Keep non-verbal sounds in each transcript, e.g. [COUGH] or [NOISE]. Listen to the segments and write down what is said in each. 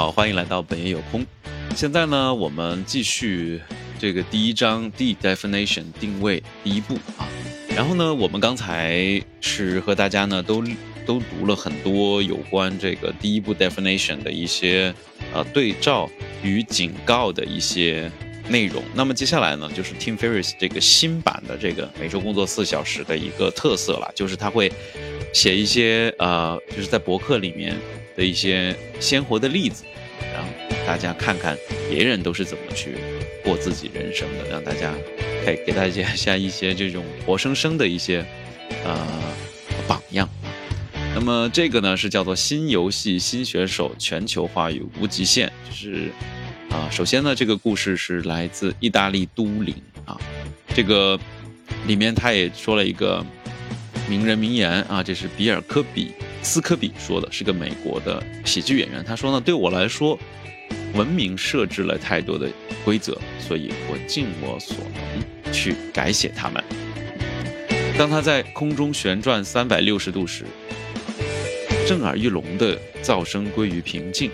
好，欢迎来到本夜有空。现在呢，我们继续这个第一章 D definition 定位第一步啊。然后呢，我们刚才是和大家呢都都读了很多有关这个第一步 definition 的一些呃对照与警告的一些内容。那么接下来呢，就是 Tim Ferriss 这个新版的这个每周工作四小时的一个特色了，就是他会写一些呃，就是在博客里面。的一些鲜活的例子，让大家看看别人都是怎么去过自己人生的，让大家给给大家下一些这种活生生的一些呃榜样。那么这个呢是叫做新游戏新选手全球化与无极限，就是啊，首先呢这个故事是来自意大利都灵啊，这个里面他也说了一个名人名言啊，这是比尔科比。斯科比说的是个美国的喜剧演员，他说呢，对我来说，文明设置了太多的规则，所以我尽我所能去改写它们。当他在空中旋转三百六十度时，震耳欲聋的噪声归于平静，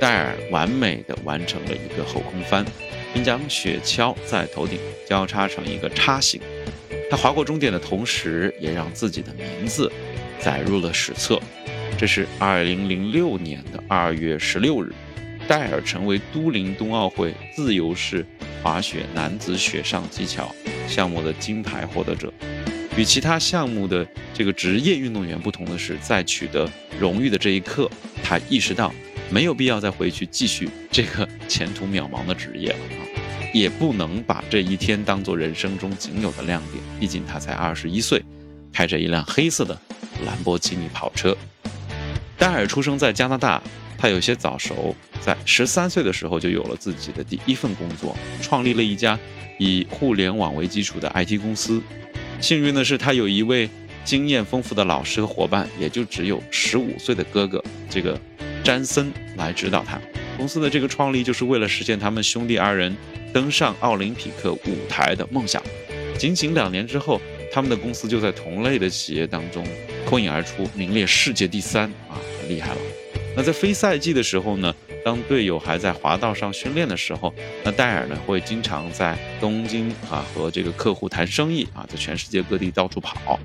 戴尔完美的完成了一个后空翻，并将雪橇在头顶交叉成一个叉形。他划过终点的同时，也让自己的名字。载入了史册。这是二零零六年的二月十六日，戴尔成为都灵冬奥会自由式滑雪男子雪上技巧项目的金牌获得者。与其他项目的这个职业运动员不同的是，在取得荣誉的这一刻，他意识到没有必要再回去继续这个前途渺茫的职业了啊，也不能把这一天当做人生中仅有的亮点。毕竟他才二十一岁，开着一辆黑色的。兰博基尼跑车。戴尔出生在加拿大，他有些早熟，在十三岁的时候就有了自己的第一份工作，创立了一家以互联网为基础的 IT 公司。幸运的是，他有一位经验丰富的老师和伙伴，也就只有十五岁的哥哥这个詹森来指导他。公司的这个创立就是为了实现他们兄弟二人登上奥林匹克舞台的梦想。仅仅两年之后，他们的公司就在同类的企业当中。脱颖而出，名列世界第三啊，很厉害了。那在非赛季的时候呢，当队友还在滑道上训练的时候，那戴尔呢会经常在东京啊和这个客户谈生意啊，在全世界各地到处跑。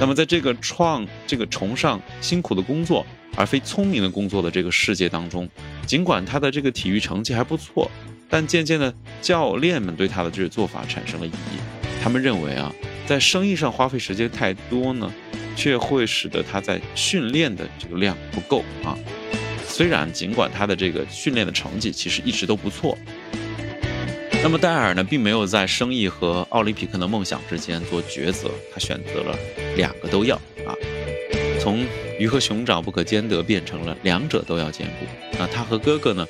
那么在这个创这个崇尚辛苦的工作而非聪明的工作的这个世界当中，尽管他的这个体育成绩还不错，但渐渐的教练们对他的这个做法产生了异议。他们认为啊，在生意上花费时间太多呢。却会使得他在训练的这个量不够啊。虽然尽管他的这个训练的成绩其实一直都不错，那么戴尔呢，并没有在生意和奥林匹克的梦想之间做抉择，他选择了两个都要啊。从鱼和熊掌不可兼得变成了两者都要兼顾。那他和哥哥呢，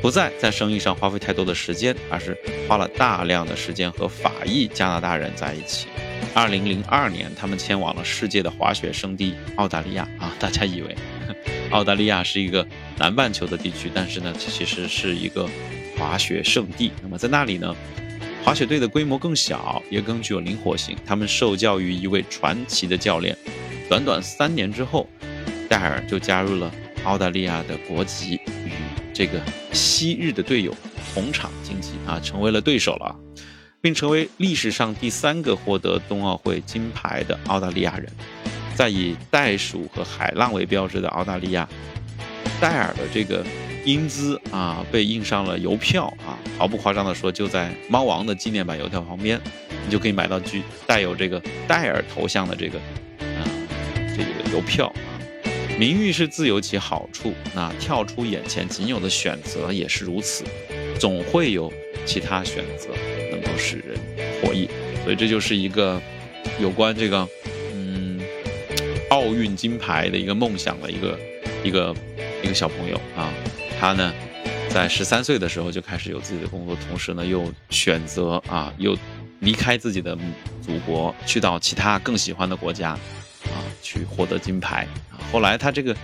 不再在生意上花费太多的时间，而是花了大量的时间和法裔加拿大人在一起。二零零二年，他们迁往了世界的滑雪圣地澳大利亚啊！大家以为澳大利亚是一个南半球的地区，但是呢，其实是一个滑雪圣地。那么在那里呢，滑雪队的规模更小，也更具有灵活性。他们受教于一位传奇的教练。短短三年之后，戴尔就加入了澳大利亚的国籍，与这个昔日的队友同场竞技啊，成为了对手了。并成为历史上第三个获得冬奥会金牌的澳大利亚人。在以袋鼠和海浪为标志的澳大利亚，戴尔的这个英姿啊，被印上了邮票啊，毫不夸张地说，就在猫王的纪念版邮票旁边，你就可以买到具带有这个戴尔头像的这个这个邮票啊。名誉是自由其好处，那跳出眼前仅有的选择也是如此，总会有其他选择。能够使人获益，所以这就是一个有关这个嗯奥运金牌的一个梦想的一个一个一个小朋友啊，他呢在十三岁的时候就开始有自己的工作，同时呢又选择啊又离开自己的祖国，去到其他更喜欢的国家去获得金牌啊。后来他这个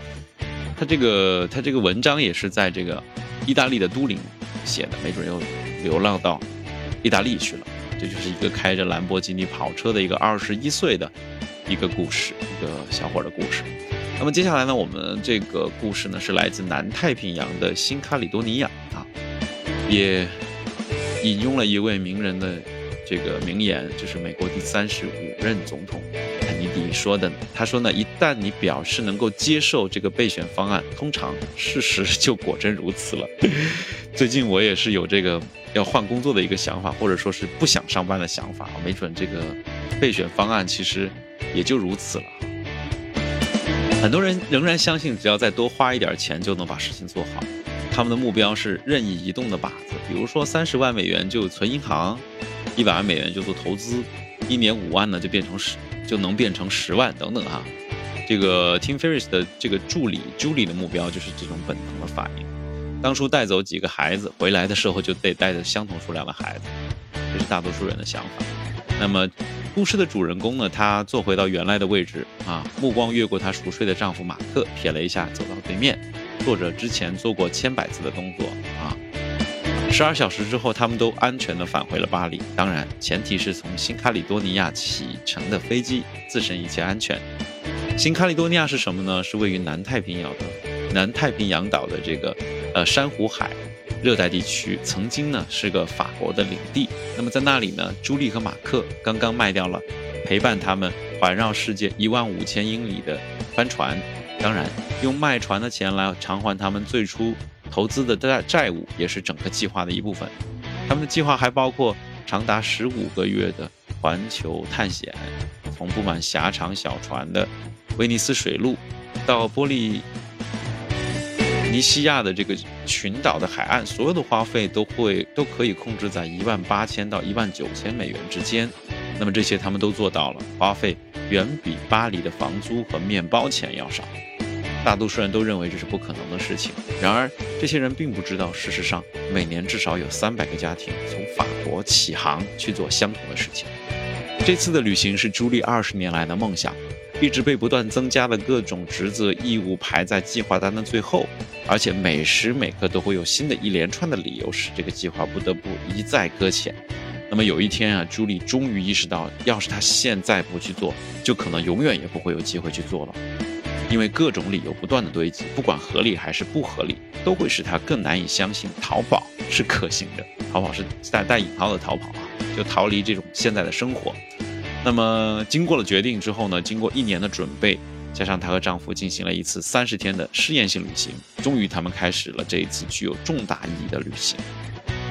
他这个他这个文章也是在这个意大利的都灵写的，没准又流浪到。意大利去了，这就是一个开着兰博基尼跑车的一个二十一岁的一个故事，一个小伙的故事。那么接下来呢，我们这个故事呢是来自南太平洋的新卡里多尼亚啊，也引用了一位名人的这个名言，就是美国第三十五任总统尼迪说的。他说呢，一旦你表示能够接受这个备选方案，通常事实就果真如此了。[LAUGHS] 最近我也是有这个要换工作的一个想法，或者说是不想上班的想法，没准这个备选方案其实也就如此了。很多人仍然相信，只要再多花一点钱就能把事情做好。他们的目标是任意移动的靶子，比如说三十万美元就存银行，一百万美元就做投资，一年五万呢就变成十，就能变成十万等等哈。这个 Tim Ferris 的这个助理 Julie 的目标就是这种本能的反应。当初带走几个孩子回来的时候，就得带着相同数量的孩子，这是大多数人的想法。那么。故事的主人公呢？他坐回到原来的位置啊，目光越过她熟睡的丈夫马克，瞥了一下，走到对面，做着之前做过千百次的动作啊。十二小时之后，他们都安全地返回了巴黎。当然，前提是从新卡里多尼亚启程的飞机自身一切安全。新卡里多尼亚是什么呢？是位于南太平洋的南太平洋岛的这个呃珊瑚海。热带地区曾经呢是个法国的领地，那么在那里呢，朱莉和马克刚刚卖掉了陪伴他们环绕世界一万五千英里的帆船，当然用卖船的钱来偿还他们最初投资的债债务，也是整个计划的一部分。他们的计划还包括长达十五个月的环球探险，从布满狭长小船的威尼斯水路到波利。尼西亚的这个群岛的海岸，所有的花费都会都可以控制在一万八千到一万九千美元之间。那么这些他们都做到了，花费远比巴黎的房租和面包钱要少。大多数人都认为这是不可能的事情。然而，这些人并不知道，事实上每年至少有三百个家庭从法国起航去做相同的事情。这次的旅行是朱莉二十年来的梦想。一直被不断增加的各种职责义务排在计划单的最后，而且每时每刻都会有新的一连串的理由使这个计划不得不一再搁浅。那么有一天啊，朱莉终于意识到，要是她现在不去做，就可能永远也不会有机会去做了，因为各种理由不断的堆积，不管合理还是不合理，都会使她更难以相信逃跑是可行的。逃跑是带带引号的逃跑啊，就逃离这种现在的生活。那么，经过了决定之后呢？经过一年的准备，加上她和丈夫进行了一次三十天的试验性旅行，终于他们开始了这一次具有重大意义的旅行。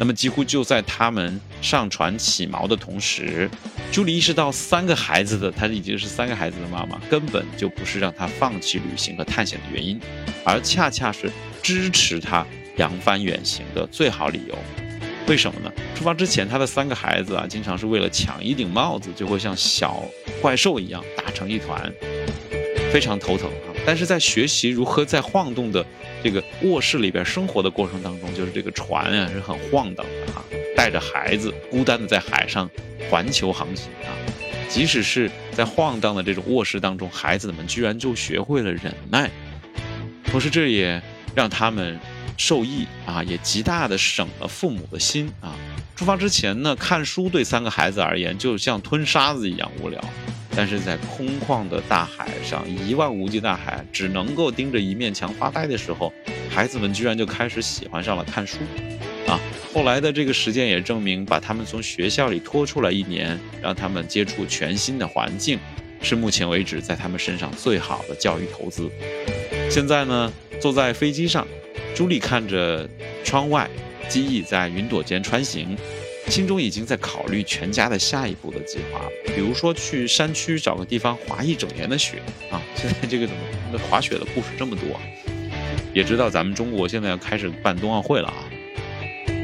那么，几乎就在他们上船起锚的同时，朱莉意识到，三个孩子的她已经是三个孩子的妈妈，根本就不是让她放弃旅行和探险的原因，而恰恰是支持她扬帆远行的最好理由。为什么呢？出发之前，他的三个孩子啊，经常是为了抢一顶帽子，就会像小怪兽一样打成一团，非常头疼。但是在学习如何在晃动的这个卧室里边生活的过程当中，就是这个船啊是很晃荡的啊，带着孩子孤单的在海上环球航行啊。即使是在晃荡的这种卧室当中，孩子们居然就学会了忍耐，同时这也让他们。受益啊，也极大的省了父母的心啊。出发之前呢，看书对三个孩子而言就像吞沙子一样无聊，但是在空旷的大海上，一望无际大海，只能够盯着一面墙发呆的时候，孩子们居然就开始喜欢上了看书啊。后来的这个实践也证明，把他们从学校里拖出来一年，让他们接触全新的环境，是目前为止在他们身上最好的教育投资。现在呢，坐在飞机上。朱莉看着窗外，机翼在云朵间穿行，心中已经在考虑全家的下一步的计划了。比如说去山区找个地方滑一整年的雪啊！[LAUGHS] 现在这个怎么滑雪的故事这么多？也知道咱们中国现在要开始办冬奥会了啊。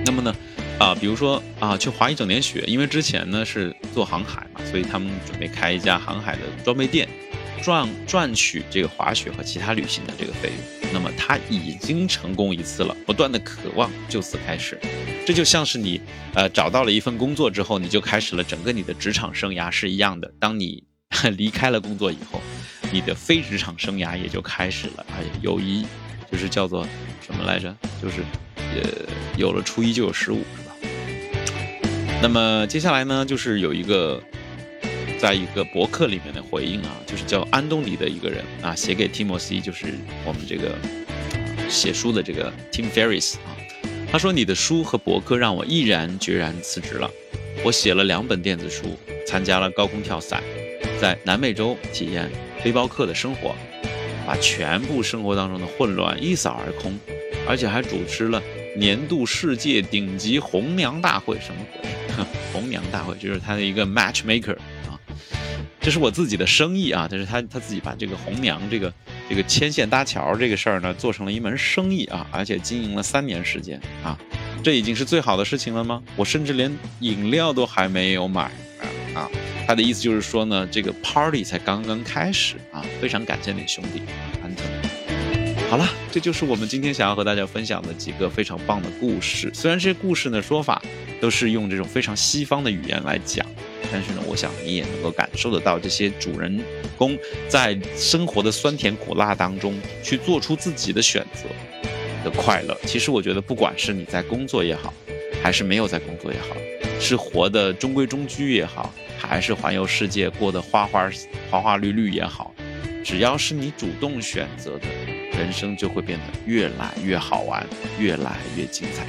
那么呢，啊，比如说啊，去滑一整年雪，因为之前呢是做航海嘛，所以他们准备开一家航海的装备店。赚赚取这个滑雪和其他旅行的这个费用，那么他已经成功一次了，不断的渴望就此开始，这就像是你呃找到了一份工作之后，你就开始了整个你的职场生涯是一样的。当你 [LAUGHS] 离开了工作以后，你的非职场生涯也就开始了。哎，有一就是叫做什么来着？就是呃有了初一就有十五，是吧？那么接下来呢，就是有一个。在一个博客里面的回应啊，就是叫安东尼的一个人啊，写给 Timothy，就是我们这个写书的这个 Tim Ferris 啊，他说你的书和博客让我毅然决然辞职了，我写了两本电子书，参加了高空跳伞，在南美洲体验背包客的生活，把全部生活当中的混乱一扫而空，而且还主持了年度世界顶级红娘大会，什么鬼？红娘大会就是他的一个 matchmaker 啊，这是我自己的生意啊，但是他他自己把这个红娘这个这个牵线搭桥这个事儿呢做成了一门生意啊，而且经营了三年时间啊，这已经是最好的事情了吗？我甚至连饮料都还没有买啊，他的意思就是说呢，这个 party 才刚刚开始啊，非常感谢你兄弟安特。好了，这就是我们今天想要和大家分享的几个非常棒的故事。虽然这些故事呢说法都是用这种非常西方的语言来讲，但是呢，我想你也能够感受得到这些主人公在生活的酸甜苦辣当中去做出自己的选择的快乐。其实我觉得，不管是你在工作也好，还是没有在工作也好，是活的中规中矩也好，还是环游世界过得花花花花绿绿也好，只要是你主动选择的。人生就会变得越来越好玩，越来越精彩。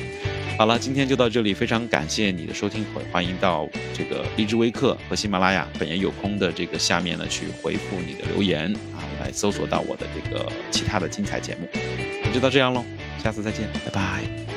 好了，今天就到这里，非常感谢你的收听，欢迎到这个荔枝微课和喜马拉雅本爷有空的这个下面呢去回复你的留言啊，来搜索到我的这个其他的精彩节目。那就到这样喽，下次再见，拜拜。